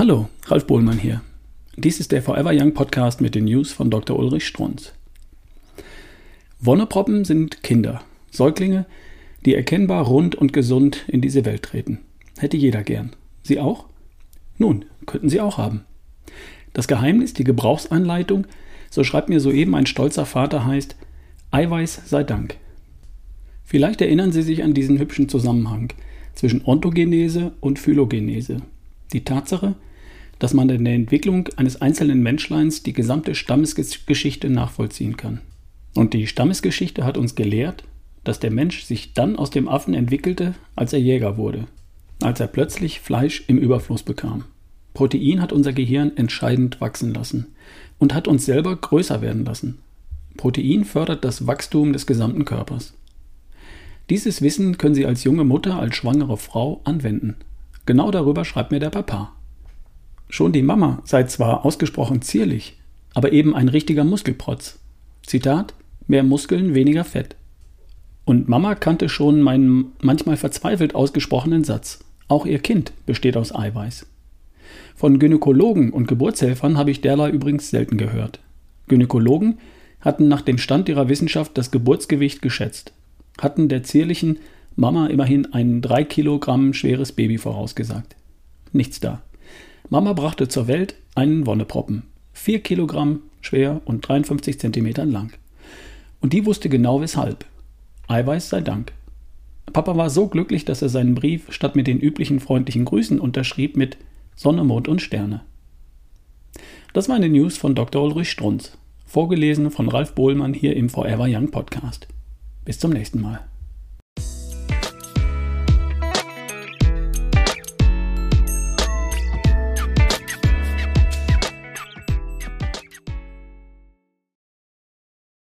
Hallo, Ralf Bohlmann hier. Dies ist der Forever Young Podcast mit den News von Dr. Ulrich Strunz. Wonneproppen sind Kinder, Säuglinge, die erkennbar rund und gesund in diese Welt treten. Hätte jeder gern. Sie auch? Nun, könnten Sie auch haben. Das Geheimnis, die Gebrauchsanleitung, so schreibt mir soeben ein stolzer Vater, heißt Eiweiß sei Dank. Vielleicht erinnern Sie sich an diesen hübschen Zusammenhang zwischen Ontogenese und Phylogenese. Die Tatsache, dass man in der Entwicklung eines einzelnen Menschleins die gesamte Stammesgeschichte nachvollziehen kann. Und die Stammesgeschichte hat uns gelehrt, dass der Mensch sich dann aus dem Affen entwickelte, als er Jäger wurde, als er plötzlich Fleisch im Überfluss bekam. Protein hat unser Gehirn entscheidend wachsen lassen und hat uns selber größer werden lassen. Protein fördert das Wachstum des gesamten Körpers. Dieses Wissen können Sie als junge Mutter, als schwangere Frau anwenden. Genau darüber schreibt mir der Papa. Schon die Mama sei zwar ausgesprochen zierlich, aber eben ein richtiger Muskelprotz. Zitat: Mehr Muskeln, weniger Fett. Und Mama kannte schon meinen manchmal verzweifelt ausgesprochenen Satz: Auch ihr Kind besteht aus Eiweiß. Von Gynäkologen und Geburtshelfern habe ich derlei übrigens selten gehört. Gynäkologen hatten nach dem Stand ihrer Wissenschaft das Geburtsgewicht geschätzt, hatten der zierlichen Mama immerhin ein drei Kilogramm schweres Baby vorausgesagt. Nichts da. Mama brachte zur Welt einen Wonneproppen. Vier Kilogramm schwer und 53 Zentimeter lang. Und die wusste genau weshalb. Eiweiß sei Dank. Papa war so glücklich, dass er seinen Brief statt mit den üblichen freundlichen Grüßen unterschrieb mit Sonne, Mond und Sterne. Das war eine News von Dr. Ulrich Strunz, vorgelesen von Ralf Bohlmann hier im Forever Young Podcast. Bis zum nächsten Mal.